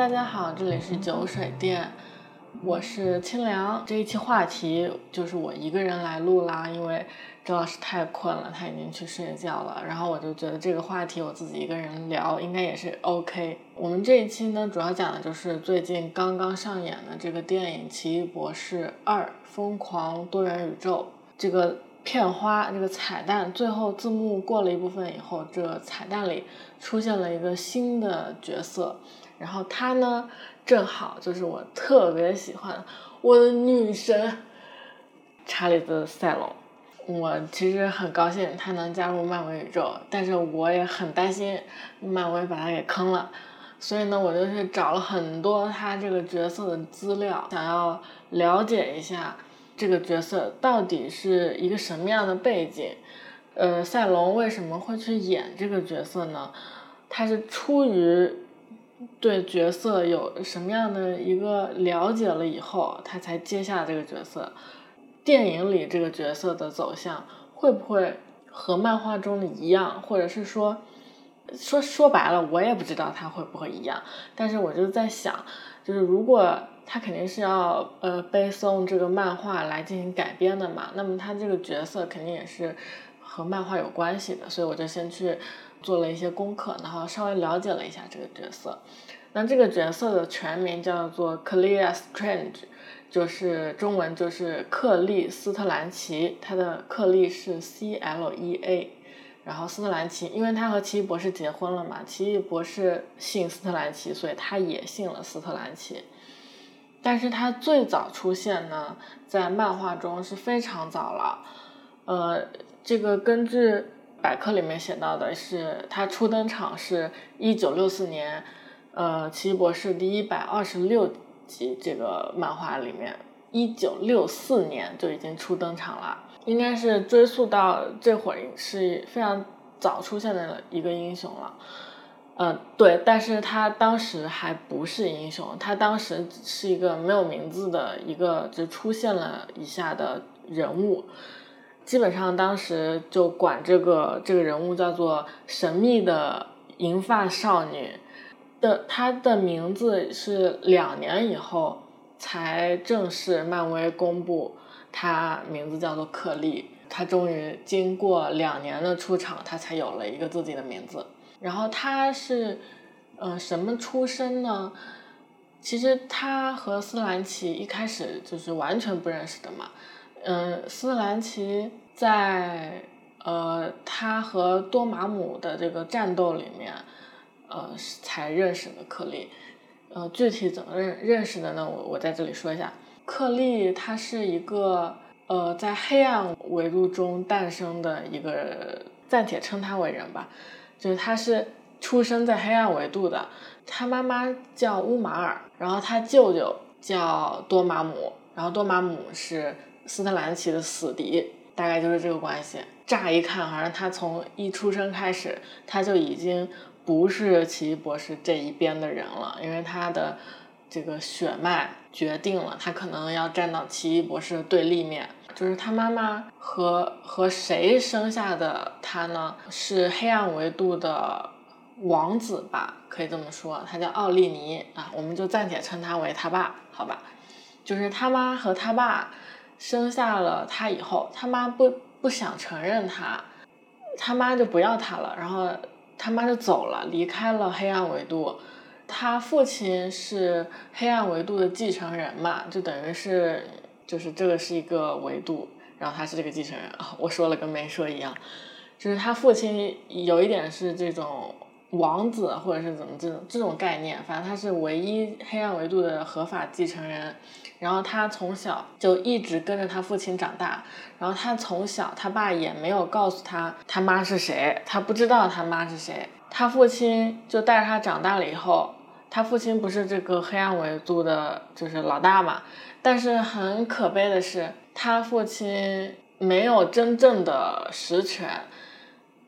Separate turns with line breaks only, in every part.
大家好，这里是酒水店，我是清凉。这一期话题就是我一个人来录啦，因为周老师太困了，他已经去睡觉了。然后我就觉得这个话题我自己一个人聊应该也是 OK。我们这一期呢，主要讲的就是最近刚刚上演的这个电影《奇异博士二：疯狂多元宇宙》这个片花，这个彩蛋，最后字幕过了一部分以后，这彩蛋里出现了一个新的角色。然后她呢，正好就是我特别喜欢我的女神查理兹·塞隆。我其实很高兴她能加入漫威宇宙，但是我也很担心漫威把她给坑了。所以呢，我就去找了很多她这个角色的资料，想要了解一下这个角色到底是一个什么样的背景。呃，赛隆为什么会去演这个角色呢？他是出于。对角色有什么样的一个了解了以后，他才接下这个角色。电影里这个角色的走向会不会和漫画中的一样，或者是说，说说白了，我也不知道他会不会一样。但是我就在想，就是如果他肯定是要呃背诵这个漫画来进行改编的嘛，那么他这个角色肯定也是和漫画有关系的，所以我就先去。做了一些功课，然后稍微了解了一下这个角色。那这个角色的全名叫做 Clea Strange，就是中文就是克利斯特兰奇。他的克利是 C L E A，然后斯特兰奇，因为他和奇异博士结婚了嘛，奇异博士姓斯特兰奇，所以他也姓了斯特兰奇。但是他最早出现呢，在漫画中是非常早了。呃，这个根据。百科里面写到的是，他初登场是一九六四年，呃，《奇异博士》第一百二十六集这个漫画里面，一九六四年就已经初登场了，应该是追溯到这会儿是非常早出现的一个英雄了，嗯，对，但是他当时还不是英雄，他当时是一个没有名字的一个就出现了一下的人物。基本上当时就管这个这个人物叫做神秘的银发少女的，她的名字是两年以后才正式漫威公布，她名字叫做克利，她终于经过两年的出场，她才有了一个自己的名字。然后她是呃什么出身呢？其实她和斯兰奇一开始就是完全不认识的嘛。嗯，斯兰奇在呃，他和多玛姆的这个战斗里面，呃，才认识的克利。呃，具体怎么认认识的呢？我我在这里说一下，克利他是一个呃，在黑暗维度中诞生的一个，暂且称他为人吧，就是他是出生在黑暗维度的，他妈妈叫乌马尔，然后他舅舅叫多玛姆，然后多玛姆是。斯特兰奇的死敌，大概就是这个关系。乍一看，好像他从一出生开始，他就已经不是奇异博士这一边的人了，因为他的这个血脉决定了他可能要站到奇异博士的对立面。就是他妈妈和和谁生下的他呢？是黑暗维度的王子吧，可以这么说，他叫奥利尼啊，我们就暂且称他为他爸，好吧？就是他妈和他爸。生下了他以后，他妈不不想承认他，他妈就不要他了，然后他妈就走了，离开了黑暗维度。他父亲是黑暗维度的继承人嘛，就等于是就是这个是一个维度，然后他是这个继承人啊。我说了跟没说一样，就是他父亲有一点是这种王子或者是怎么这种这种概念，反正他是唯一黑暗维度的合法继承人。然后他从小就一直跟着他父亲长大，然后他从小他爸也没有告诉他他妈是谁，他不知道他妈是谁。他父亲就带着他长大了以后，他父亲不是这个黑暗维度的，就是老大嘛。但是很可悲的是，他父亲没有真正的实权，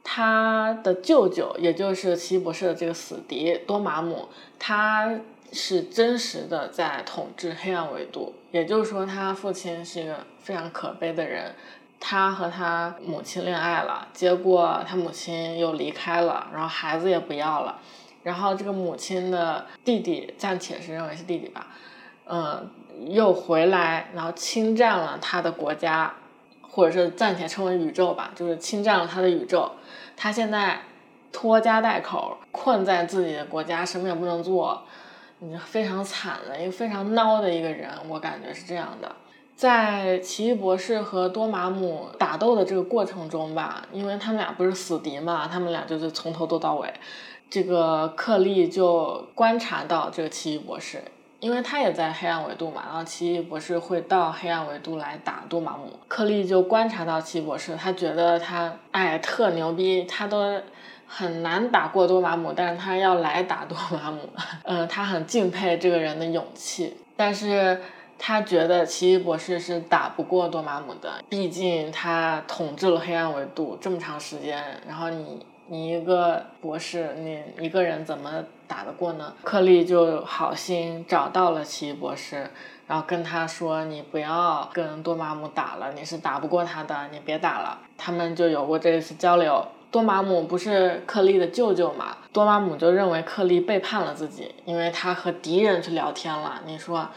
他的舅舅也就是奇异博士的这个死敌多玛姆，他。是真实的在统治黑暗维度，也就是说，他父亲是一个非常可悲的人。他和他母亲恋爱了，结果他母亲又离开了，然后孩子也不要了。然后这个母亲的弟弟暂且是认为是弟弟吧，嗯，又回来，然后侵占了他的国家，或者是暂且称为宇宙吧，就是侵占了他的宇宙。他现在拖家带口，困在自己的国家，什么也不能做，你非常惨的一个非常孬的一个人，我感觉是这样的。在奇异博士和多玛姆打斗的这个过程中吧，因为他们俩不是死敌嘛，他们俩就是从头斗到尾。这个克利就观察到这个奇异博士，因为他也在黑暗维度嘛，然后奇异博士会到黑暗维度来打多玛姆。克利就观察到奇异博士，他觉得他哎特牛逼，他都很难打过多玛姆，但是他要来打多玛姆，嗯，他很敬佩这个人的勇气，但是。他觉得奇异博士是打不过多玛姆的，毕竟他统治了黑暗维度这么长时间，然后你你一个博士，你一个人怎么打得过呢？克利就好心找到了奇异博士，然后跟他说：“你不要跟多玛姆打了，你是打不过他的，你别打了。”他们就有过这一次交流。多玛姆不是克利的舅舅嘛？多玛姆就认为克利背叛了自己，因为他和敌人去聊天了。你说？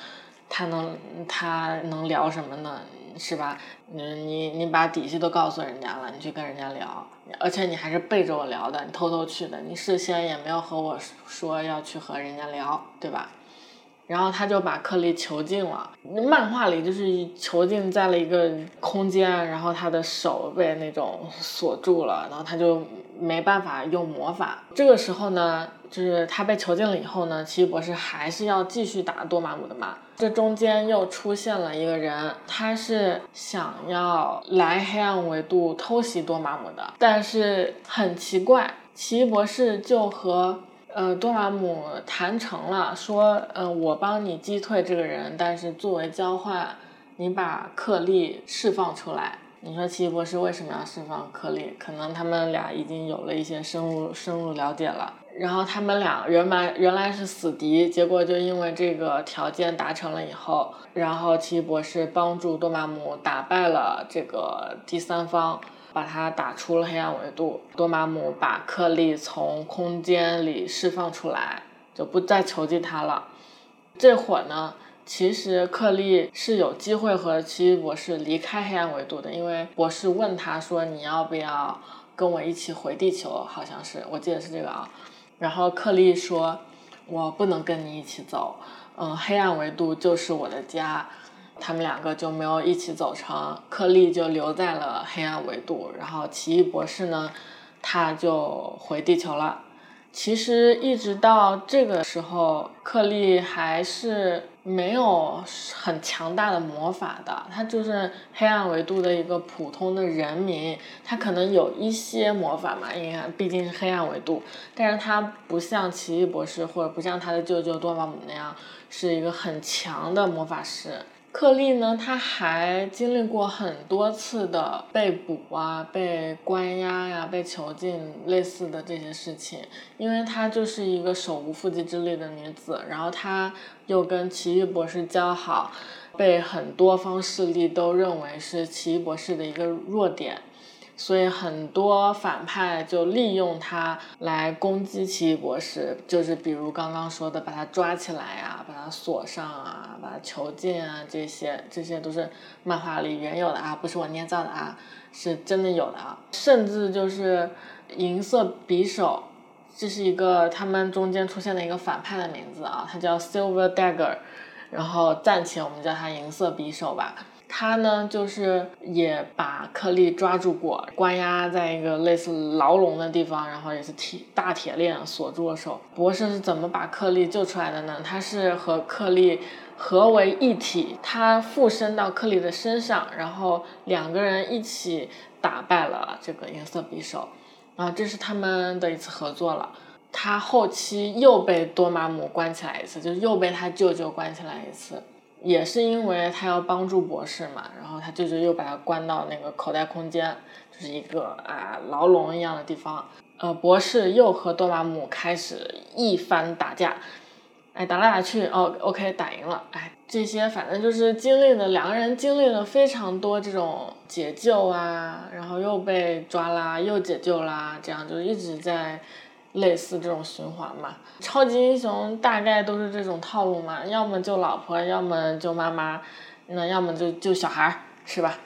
他能他能聊什么呢？是吧？嗯，你你把底细都告诉人家了，你去跟人家聊，而且你还是背着我聊的，你偷偷去的，你事先也没有和我说要去和人家聊，对吧？然后他就把克利囚禁了。漫画里就是囚禁在了一个空间，然后他的手被那种锁住了，然后他就没办法用魔法。这个时候呢，就是他被囚禁了以后呢，奇异博士还是要继续打多玛姆的嘛。这中间又出现了一个人，他是想要来黑暗维度偷袭多玛姆的，但是很奇怪，奇异博士就和。呃，多玛姆谈成了，说，呃，我帮你击退这个人，但是作为交换，你把克利释放出来。你说奇异博士为什么要释放克利？可能他们俩已经有了一些深入深入了解了。然后他们俩原来原来是死敌，结果就因为这个条件达成了以后，然后奇异博士帮助多玛姆打败了这个第三方。把他打出了黑暗维度，多玛姆把克利从空间里释放出来，就不再囚禁他了。这会儿呢，其实克利是有机会和奇异博士离开黑暗维度的，因为博士问他说：“你要不要跟我一起回地球？”好像是，我记得是这个啊。然后克利说：“我不能跟你一起走，嗯，黑暗维度就是我的家。”他们两个就没有一起走成，克利就留在了黑暗维度，然后奇异博士呢，他就回地球了。其实一直到这个时候，克利还是没有很强大的魔法的，他就是黑暗维度的一个普通的人民，他可能有一些魔法嘛，因为毕竟是黑暗维度，但是他不像奇异博士或者不像他的舅舅多玛姆那样，是一个很强的魔法师。克利呢，他还经历过很多次的被捕啊、被关押呀、被囚禁类似的这些事情，因为她就是一个手无缚鸡之力的女子，然后她又跟奇异博士交好，被很多方势力都认为是奇异博士的一个弱点。所以很多反派就利用他来攻击奇异博士，就是比如刚刚说的把他抓起来啊，把他锁上啊，把他囚禁啊，这些这些都是漫画里原有的啊，不是我捏造的啊，是真的有的啊。甚至就是银色匕首，这是一个他们中间出现的一个反派的名字啊，他叫 Silver Dagger，然后暂且我们叫他银色匕首吧。他呢，就是也把克利抓住过，关押在一个类似牢笼的地方，然后也是铁大铁链锁住了手。博士是怎么把克利救出来的呢？他是和克利合为一体，他附身到克利的身上，然后两个人一起打败了这个银色匕首。啊，这是他们的一次合作了。他后期又被多玛姆关起来一次，就是又被他舅舅关起来一次。也是因为他要帮助博士嘛，然后他舅舅又把他关到那个口袋空间，就是一个啊牢笼一样的地方。呃，博士又和多玛姆开始一番打架，哎，打来打去，哦，OK，打赢了。哎，这些反正就是经历了两个人经历了非常多这种解救啊，然后又被抓啦，又解救啦，这样就一直在类似这种循环嘛。超级英雄大概都是这种套路嘛，要么救老婆，要么救妈妈，那要么就救小孩儿，是吧？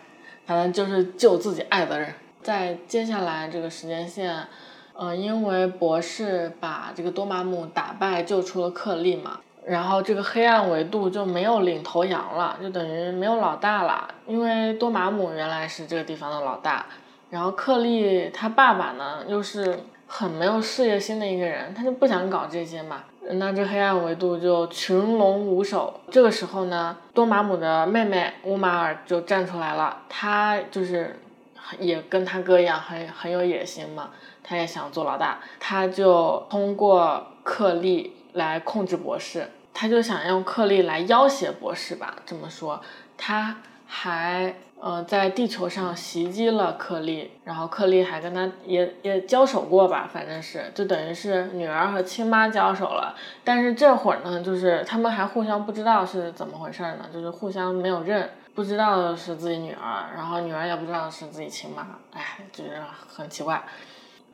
反正就是救自己爱的人。在接下来这个时间线，呃，因为博士把这个多玛姆打败，救出了克利嘛。然后这个黑暗维度就没有领头羊了，就等于没有老大了。因为多玛姆原来是这个地方的老大，然后克利他爸爸呢又是很没有事业心的一个人，他就不想搞这些嘛。那这黑暗维度就群龙无首。这个时候呢，多玛姆的妹妹乌马尔就站出来了，他就是也跟他哥一样很很有野心嘛，他也想做老大，他就通过克利来控制博士。他就想用克利来要挟博士吧，这么说，他还呃在地球上袭击了克利，然后克利还跟他也也交手过吧，反正是就等于是女儿和亲妈交手了。但是这会儿呢，就是他们还互相不知道是怎么回事呢，就是互相没有认，不知道是自己女儿，然后女儿也不知道是自己亲妈，哎，就是很奇怪。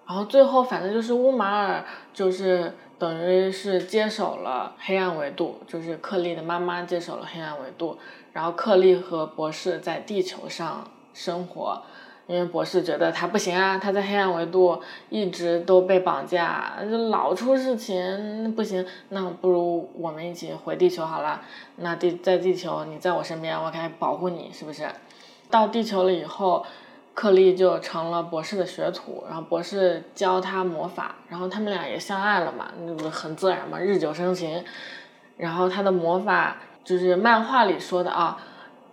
然后最后反正就是乌马尔就是。等于是接手了黑暗维度，就是克利的妈妈接手了黑暗维度，然后克利和博士在地球上生活，因为博士觉得他不行啊，他在黑暗维度一直都被绑架，就老出事情，不行，那不如我们一起回地球好了，那地在地球你在我身边，我可以保护你，是不是？到地球了以后。克利就成了博士的学徒，然后博士教他魔法，然后他们俩也相爱了嘛，那不很自然嘛，日久生情。然后他的魔法就是漫画里说的啊，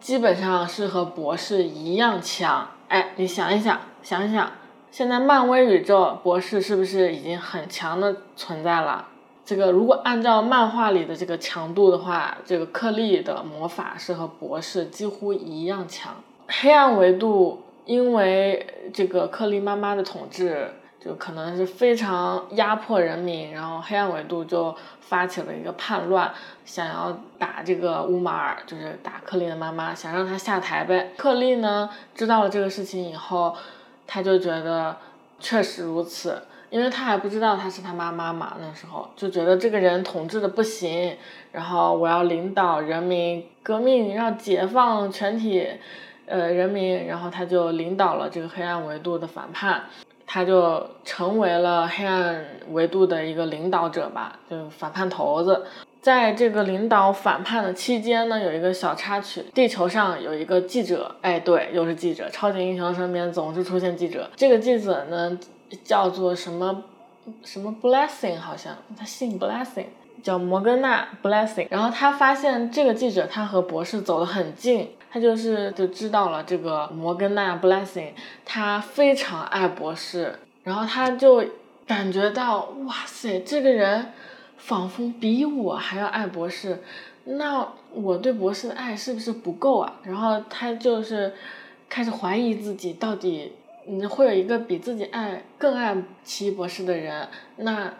基本上是和博士一样强。哎，你想一想，想一想，现在漫威宇宙博士是不是已经很强的存在了？这个如果按照漫画里的这个强度的话，这个克利的魔法是和博士几乎一样强。黑暗维度。因为这个克利妈妈的统治，就可能是非常压迫人民，然后黑暗维度就发起了一个叛乱，想要打这个乌马尔，就是打克利的妈妈，想让他下台呗。克利呢知道了这个事情以后，他就觉得确实如此，因为他还不知道他是他妈妈嘛，那时候就觉得这个人统治的不行，然后我要领导人民革命，要解放全体。呃，人民，然后他就领导了这个黑暗维度的反叛，他就成为了黑暗维度的一个领导者吧，就反叛头子。在这个领导反叛的期间呢，有一个小插曲，地球上有一个记者，哎，对，又是记者，超级英雄身边总是出现记者。这个记者呢，叫做什么什么 Blessing，好像他姓 Blessing，叫摩根娜 Blessing。然后他发现这个记者他和博士走得很近。他就是就知道了这个摩根娜 Blessing，他非常爱博士，然后他就感觉到哇塞，这个人仿佛比我还要爱博士，那我对博士的爱是不是不够啊？然后他就是开始怀疑自己到底，嗯，会有一个比自己爱更爱奇异博士的人，那。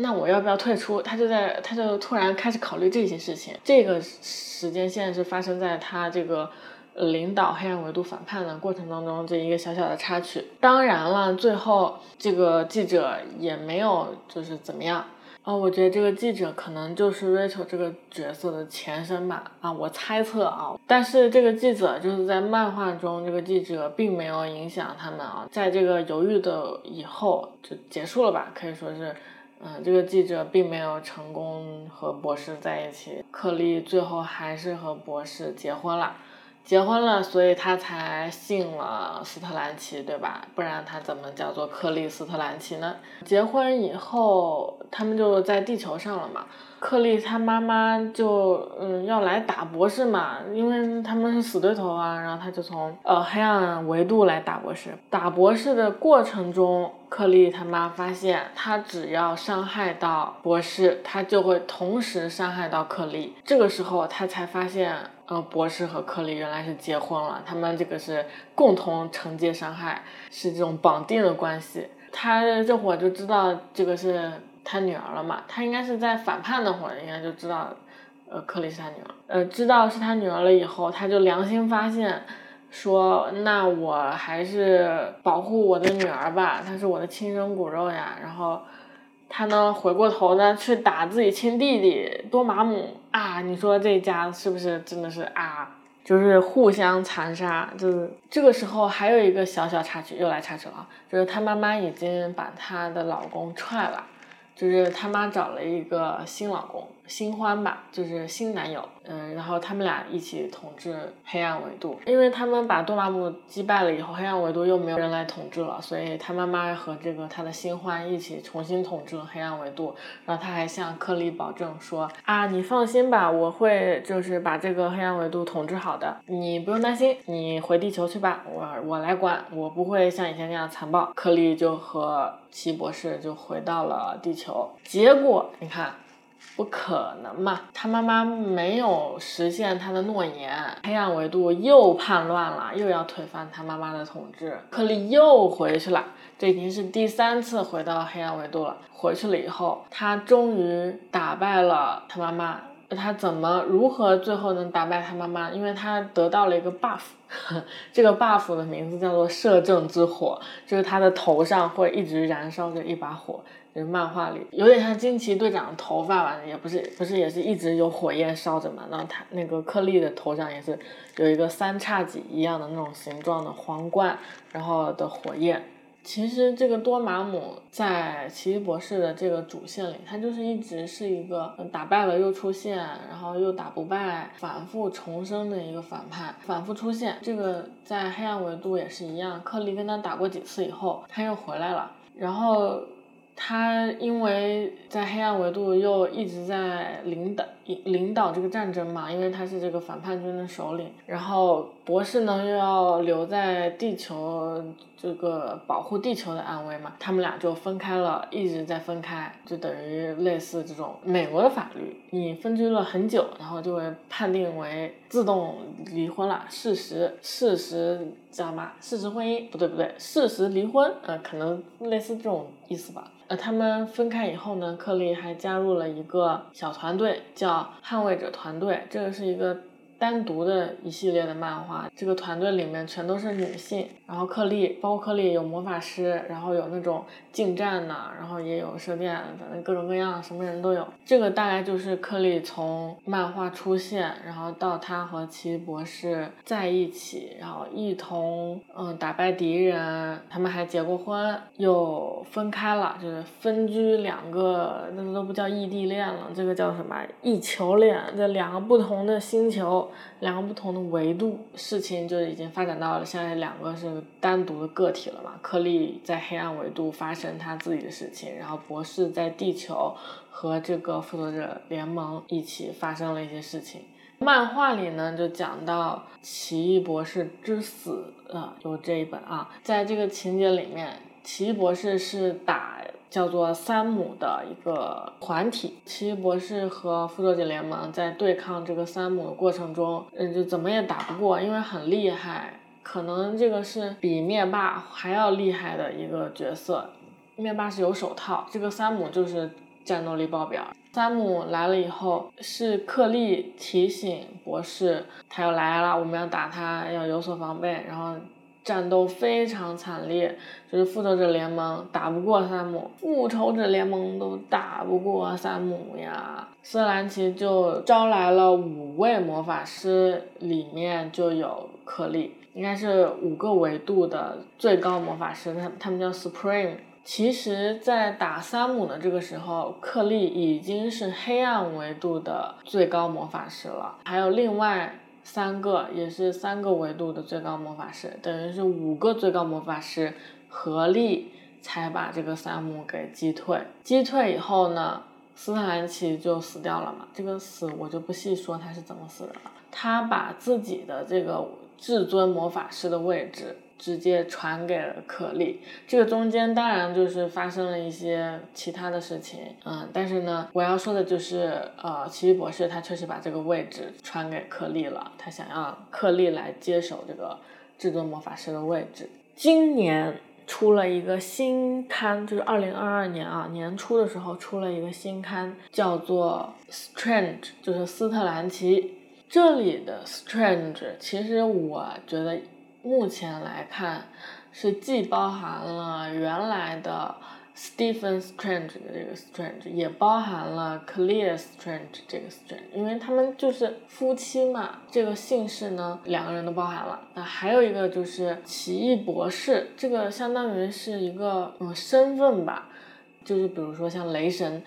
那我要不要退出？他就在，他就突然开始考虑这些事情。这个时间线是发生在他这个领导黑暗维度反叛的过程当中，这一个小小的插曲。当然了，最后这个记者也没有就是怎么样。哦，我觉得这个记者可能就是 Rachel 这个角色的前身吧。啊，我猜测啊。但是这个记者就是在漫画中，这个记者并没有影响他们啊。在这个犹豫的以后就结束了吧，可以说是。嗯，这个记者并没有成功和博士在一起，克利最后还是和博士结婚了，结婚了，所以他才信了斯特兰奇，对吧？不然他怎么叫做克利斯特兰奇呢？结婚以后，他们就在地球上了嘛。克利他妈妈就嗯要来打博士嘛，因为他们是死对头啊，然后他就从呃黑暗维度来打博士。打博士的过程中，克利他妈发现他只要伤害到博士，他就会同时伤害到克利。这个时候他才发现，呃，博士和克里原来是结婚了，他们这个是共同承接伤害，是这种绑定的关系。他这会儿就知道这个是。他女儿了嘛？他应该是在反叛那会儿，应该就知道，呃，克里是他女儿。呃，知道是他女儿了以后，他就良心发现，说那我还是保护我的女儿吧，她是我的亲生骨肉呀。然后，他呢回过头呢去打自己亲弟弟多玛姆啊！你说这家是不是真的是啊？就是互相残杀，就是这个时候还有一个小小插曲，又来插曲了，就是他妈妈已经把她的老公踹了，就是他妈找了一个新老公。新欢吧，就是新男友，嗯，然后他们俩一起统治黑暗维度，因为他们把多玛姆击败了以后，黑暗维度又没有人来统治了，所以他妈妈和这个他的新欢一起重新统治了黑暗维度，然后他还向克利保证说啊，你放心吧，我会就是把这个黑暗维度统治好的，你不用担心，你回地球去吧，我我来管，我不会像以前那样残暴。克利就和奇博士就回到了地球，结果你看。不可能嘛！他妈妈没有实现他的诺言，黑暗维度又叛乱了，又要推翻他妈妈的统治。克利又回去了，这已经是第三次回到黑暗维度了。回去了以后，他终于打败了他妈妈。他怎么如何最后能打败他妈妈？因为他得到了一个 buff，这个 buff 的名字叫做摄政之火，就是他的头上会一直燃烧着一把火。就是漫画里有点像惊奇队长的头发吧，也不是不是也是一直有火焰烧着嘛。然后他那个克利的头上也是有一个三叉戟一样的那种形状的皇冠，然后的火焰。其实这个多玛姆在奇异博士的这个主线里，他就是一直是一个打败了又出现，然后又打不败，反复重生的一个反派，反复出现。这个在黑暗维度也是一样，克利跟他打过几次以后，他又回来了，然后。他因为在黑暗维度又一直在领导领导这个战争嘛，因为他是这个反叛军的首领，然后博士呢又要留在地球。这个保护地球的安危嘛，他们俩就分开了，一直在分开，就等于类似这种美国的法律，你分居了很久，然后就会判定为自动离婚了，事实事实知道吗？事实婚姻不对不对，事实离婚，呃，可能类似这种意思吧。呃，他们分开以后呢，克利还加入了一个小团队，叫捍卫者团队，这个是一个。单独的一系列的漫画，这个团队里面全都是女性，然后克利，包括克利有魔法师，然后有那种近战的，然后也有射电，反正各种各样什么人都有。这个大概就是克利从漫画出现，然后到他和奇异博士在一起，然后一同嗯打败敌人，他们还结过婚，又分开了，就是分居两个，那都不叫异地恋了，这个叫什么异球恋？这两个不同的星球。两个不同的维度，事情就已经发展到了现在两个是单独的个体了嘛？克利在黑暗维度发生他自己的事情，然后博士在地球和这个复仇者联盟一起发生了一些事情。漫画里呢就讲到奇异博士之死，呃，就这一本啊，在这个情节里面，奇异博士是打。叫做三姆的一个团体，奇异博士和复仇者联盟在对抗这个三姆的过程中，嗯，就怎么也打不过，因为很厉害，可能这个是比灭霸还要厉害的一个角色。灭霸是有手套，这个三姆就是战斗力爆表。三姆来了以后，是克利提醒博士，他要来了，我们要打他，要有所防备，然后。战斗非常惨烈，就是复仇者联盟打不过三姆，复仇者联盟都打不过三姆呀。斯兰奇就招来了五位魔法师，里面就有克利，应该是五个维度的最高魔法师，他他们叫 Supreme。其实，在打三姆的这个时候，克利已经是黑暗维度的最高魔法师了，还有另外。三个也是三个维度的最高魔法师，等于是五个最高魔法师合力才把这个三姆给击退。击退以后呢，斯坦兰奇就死掉了嘛。这个死我就不细说他是怎么死的了。他把自己的这个至尊魔法师的位置。直接传给了可莉，这个中间当然就是发生了一些其他的事情，嗯，但是呢，我要说的就是，呃，奇异博士他确实把这个位置传给克莉了，他想要克莉来接手这个至尊魔法师的位置。今年出了一个新刊，就是二零二二年啊年初的时候出了一个新刊，叫做 Strange，就是斯特兰奇。这里的 Strange，其实我觉得。目前来看，是既包含了原来的 Stephen Strange 的这个 Strange，也包含了 Clear Strange 这个 Strange，因为他们就是夫妻嘛。这个姓氏呢，两个人都包含了。那还有一个就是奇异博士，这个相当于是一个嗯身份吧，就是比如说像雷神。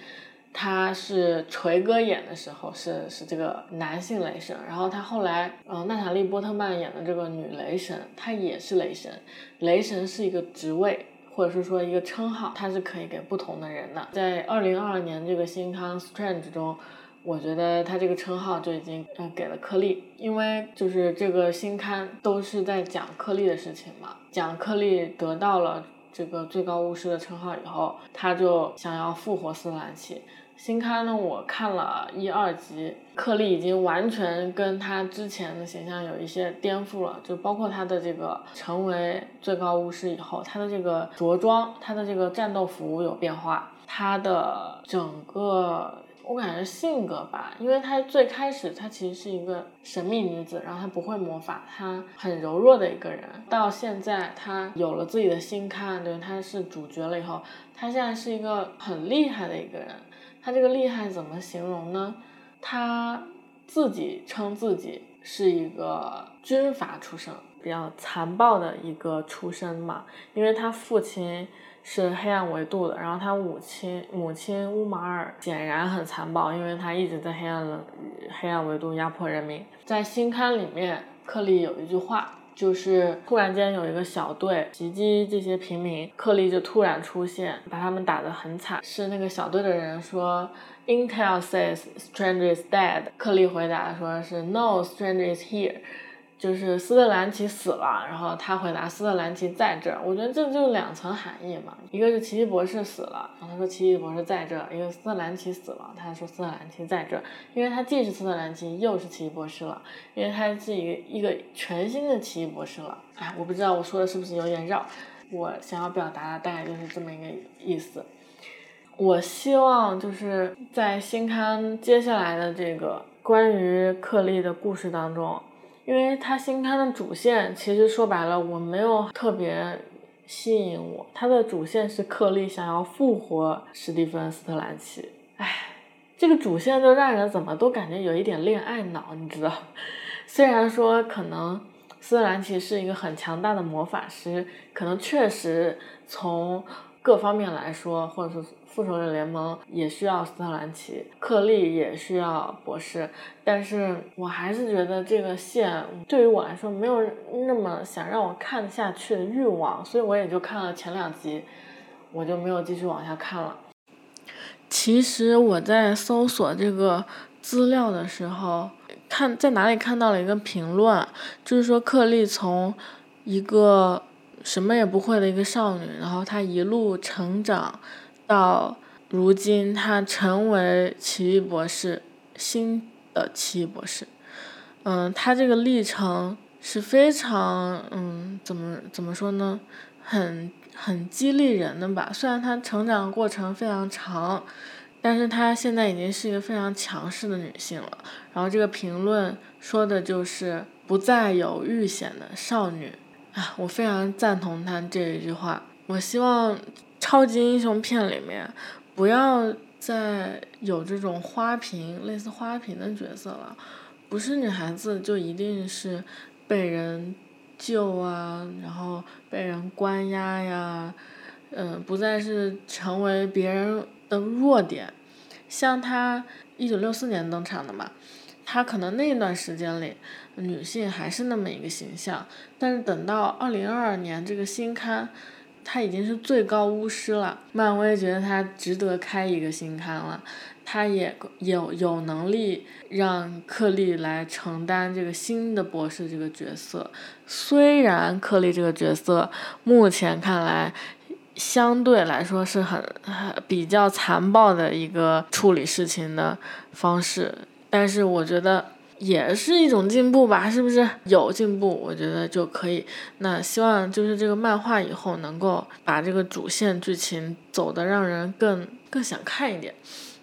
他是锤哥演的时候是是这个男性雷神，然后他后来，呃，娜塔莉波特曼演的这个女雷神，她也是雷神。雷神是一个职位，或者是说一个称号，它是可以给不同的人的。在二零二二年这个新刊 Strange 中，我觉得他这个称号就已经呃给了克利，因为就是这个新刊都是在讲克利的事情嘛，讲克利得到了这个最高巫师的称号以后，他就想要复活斯兰奇。新刊呢，我看了一二集，克利已经完全跟他之前的形象有一些颠覆了，就包括他的这个成为最高巫师以后，他的这个着装，他的这个战斗服有变化，他的整个我感觉性格吧，因为他最开始他其实是一个神秘女子，然后她不会魔法，她很柔弱的一个人，到现在她有了自己的新刊，对，她是主角了以后，她现在是一个很厉害的一个人。他这个厉害怎么形容呢？他自己称自己是一个军阀出身，比较残暴的一个出身嘛。因为他父亲是黑暗维度的，然后他母亲母亲乌马尔显然很残暴，因为他一直在黑暗黑暗维度压迫人民。在新刊里面，克利有一句话。就是突然间有一个小队袭击这些平民，克利就突然出现，把他们打得很惨。是那个小队的人说，Intel says stranger is dead。克利回答说是 No stranger is here。就是斯特兰奇死了，然后他回答斯特兰奇在这儿。我觉得这就两层含义嘛，一个是奇异博士死了，然后他说奇异博士在这儿；一个斯特兰奇死了，他说斯特兰奇在这儿。因为他既是斯特兰奇，又是奇异博士了，因为他是一个一个全新的奇异博士了。哎，我不知道我说的是不是有点绕，我想要表达的大概就是这么一个意思。我希望就是在新刊接下来的这个关于克利的故事当中。因为他新刊的主线，其实说白了，我没有特别吸引我。他的主线是克利想要复活史蒂芬·斯特兰奇。唉，这个主线就让人怎么都感觉有一点恋爱脑，你知道？虽然说可能斯特兰奇是一个很强大的魔法师，可能确实从各方面来说，或者说。复仇者联盟也需要斯特兰奇，克利也需要博士，但是我还是觉得这个线对于我来说没有那么想让我看下去的欲望，所以我也就看了前两集，我就没有继续往下看了。其实我在搜索这个资料的时候，看在哪里看到了一个评论，就是说克利从一个什么也不会的一个少女，然后她一路成长。到如今，她成为奇异博士，新的奇异博士。嗯，她这个历程是非常，嗯，怎么怎么说呢？很很激励人的吧。虽然她成长过程非常长，但是她现在已经是一个非常强势的女性了。然后这个评论说的就是不再有遇险的少女啊，我非常赞同他这一句话。我希望。超级英雄片里面，不要再有这种花瓶类似花瓶的角色了，不是女孩子就一定是被人救啊，然后被人关押呀，嗯，不再是成为别人的弱点。像她一九六四年登场的嘛，她可能那段时间里女性还是那么一个形象，但是等到二零二二年这个新刊。他已经是最高巫师了，漫威觉得他值得开一个新刊了，他也有有能力让克利来承担这个新的博士这个角色。虽然克利这个角色目前看来相对来说是很比较残暴的一个处理事情的方式，但是我觉得。也是一种进步吧，是不是有进步？我觉得就可以。那希望就是这个漫画以后能够把这个主线剧情走得让人更更想看一点。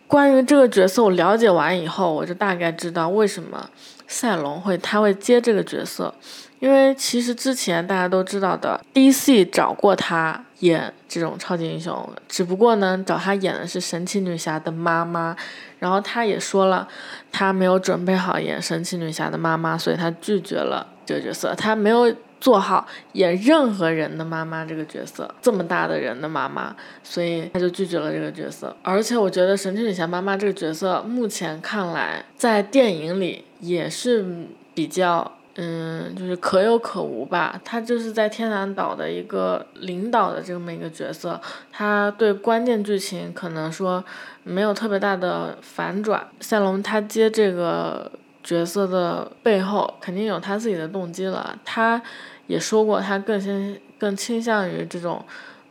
关于这个角色，我了解完以后，我就大概知道为什么赛隆会他会接这个角色，因为其实之前大家都知道的，DC 找过他演这种超级英雄，只不过呢，找他演的是神奇女侠的妈妈，然后他也说了，他没有准备好演神奇女侠的妈妈，所以他拒绝了这个角色，他没有。做好演任何人的妈妈这个角色，这么大的人的妈妈，所以他就拒绝了这个角色。而且我觉得神奇女侠妈妈这个角色，目前看来在电影里也是比较，嗯，就是可有可无吧。他就是在天南岛的一个领导的这么一个角色，他对关键剧情可能说没有特别大的反转。赛龙他接这个角色的背后，肯定有他自己的动机了。他。也说过，他更倾更倾向于这种，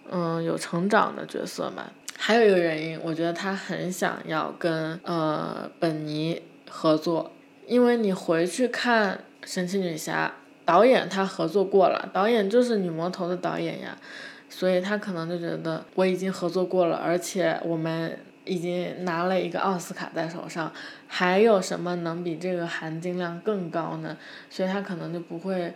嗯，有成长的角色嘛。还有一个原因，我觉得他很想要跟呃本尼合作，因为你回去看神奇女侠，导演他合作过了，导演就是女魔头的导演呀，所以他可能就觉得我已经合作过了，而且我们已经拿了一个奥斯卡在手上，还有什么能比这个含金量更高呢？所以他可能就不会。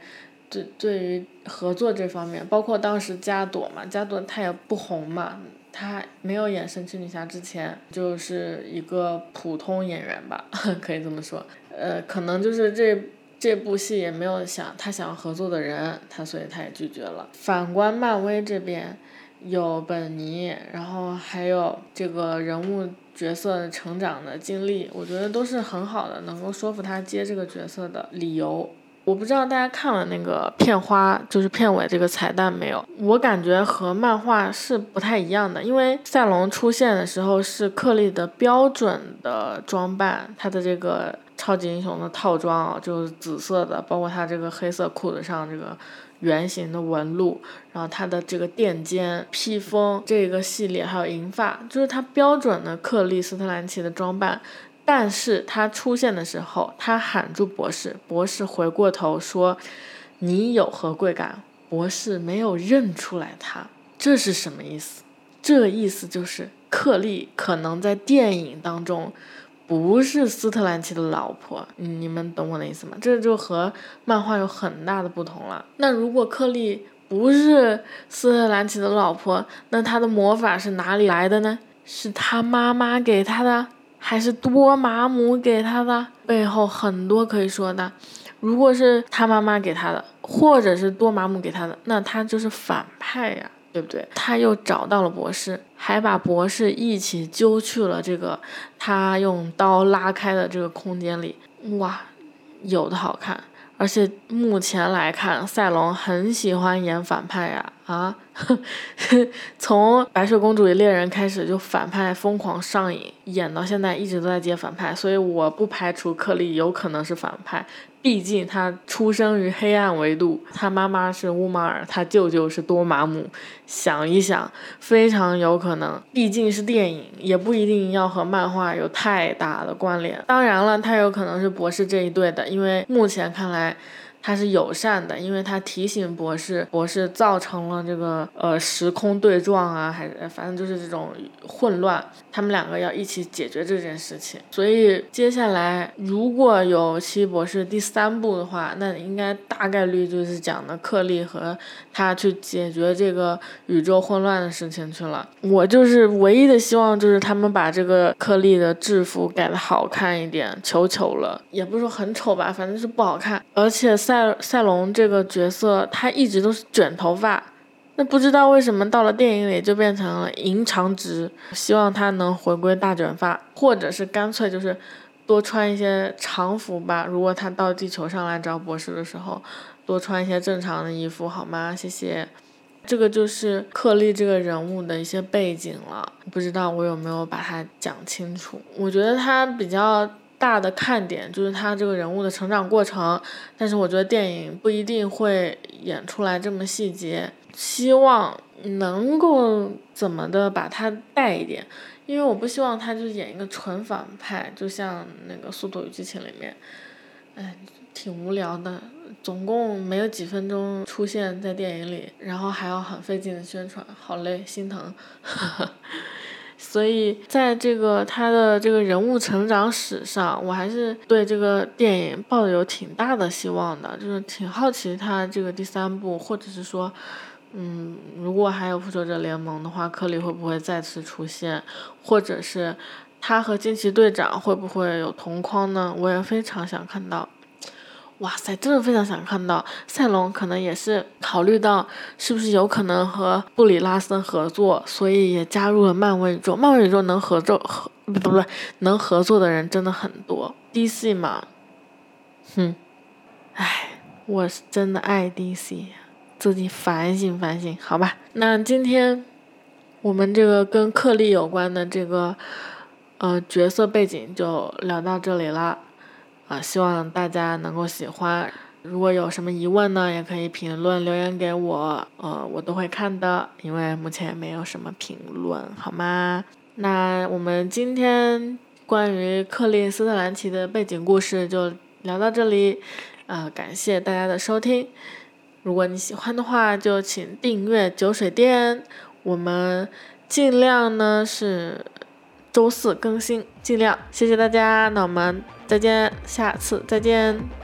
对，对于合作这方面，包括当时加朵嘛，加朵她也不红嘛，她没有演神奇女侠之前就是一个普通演员吧，可以这么说。呃，可能就是这这部戏也没有想他想要合作的人，他所以他也拒绝了。反观漫威这边，有本尼，然后还有这个人物角色成长的经历，我觉得都是很好的，能够说服他接这个角色的理由。我不知道大家看了那个片花，就是片尾这个彩蛋没有？我感觉和漫画是不太一样的，因为赛隆出现的时候是克利的标准的装扮，他的这个超级英雄的套装啊，就是紫色的，包括他这个黑色裤子上这个圆形的纹路，然后他的这个垫肩披风这个系列，还有银发，就是他标准的克利斯特兰奇的装扮。但是他出现的时候，他喊住博士，博士回过头说：“你有何贵干？”博士没有认出来他，这是什么意思？这意思就是克利可能在电影当中不是斯特兰奇的老婆，你们懂我的意思吗？这就和漫画有很大的不同了。那如果克利不是斯特兰奇的老婆，那他的魔法是哪里来的呢？是他妈妈给他的？还是多玛姆给他的，背后很多可以说的。如果是他妈妈给他的，或者是多玛姆给他的，那他就是反派呀，对不对？他又找到了博士，还把博士一起揪去了这个他用刀拉开的这个空间里，哇，有的好看。而且目前来看，赛隆很喜欢演反派呀，啊，从白雪公主与猎人开始就反派疯狂上瘾，演到现在一直都在接反派，所以我不排除克利有可能是反派。毕竟他出生于黑暗维度，他妈妈是乌马尔，他舅舅是多玛姆。想一想，非常有可能。毕竟是电影，也不一定要和漫画有太大的关联。当然了，他有可能是博士这一队的，因为目前看来。他是友善的，因为他提醒博士，博士造成了这个呃时空对撞啊，还是反正就是这种混乱，他们两个要一起解决这件事情。所以接下来如果有奇异博士第三部的话，那应该大概率就是讲的克利和他去解决这个宇宙混乱的事情去了。我就是唯一的希望就是他们把这个克利的制服改的好看一点，求求了，也不是说很丑吧，反正是不好看，而且三。赛赛隆这个角色，他一直都是卷头发，那不知道为什么到了电影里就变成了银长直。希望他能回归大卷发，或者是干脆就是多穿一些常服吧。如果他到地球上来找博士的时候，多穿一些正常的衣服好吗？谢谢。这个就是克利这个人物的一些背景了，不知道我有没有把它讲清楚？我觉得他比较。大的看点就是他这个人物的成长过程，但是我觉得电影不一定会演出来这么细节，希望能够怎么的把他带一点，因为我不希望他就演一个纯反派，就像那个《速度与激情》里面，哎，挺无聊的，总共没有几分钟出现在电影里，然后还要很费劲的宣传，好累，心疼。所以在这个他的这个人物成长史上，我还是对这个电影抱有挺大的希望的，就是挺好奇他这个第三部，或者是说，嗯，如果还有复仇者联盟的话，克里会不会再次出现，或者是他和惊奇队长会不会有同框呢？我也非常想看到。哇塞，真的非常想看到赛隆，可能也是考虑到是不是有可能和布里拉森合作，所以也加入了漫威宇宙。漫威宇宙能合作合不不不能合作的人真的很多。DC 嘛，哼，唉，我是真的爱 DC，自己反省反省，好吧。那今天我们这个跟克利有关的这个呃角色背景就聊到这里了。啊，希望大家能够喜欢。如果有什么疑问呢，也可以评论留言给我，呃，我都会看的。因为目前没有什么评论，好吗？那我们今天关于克里斯特兰奇的背景故事就聊到这里，呃，感谢大家的收听。如果你喜欢的话，就请订阅酒水店。我们尽量呢是周四更新，尽量。谢谢大家，那我们。再见，下次再见。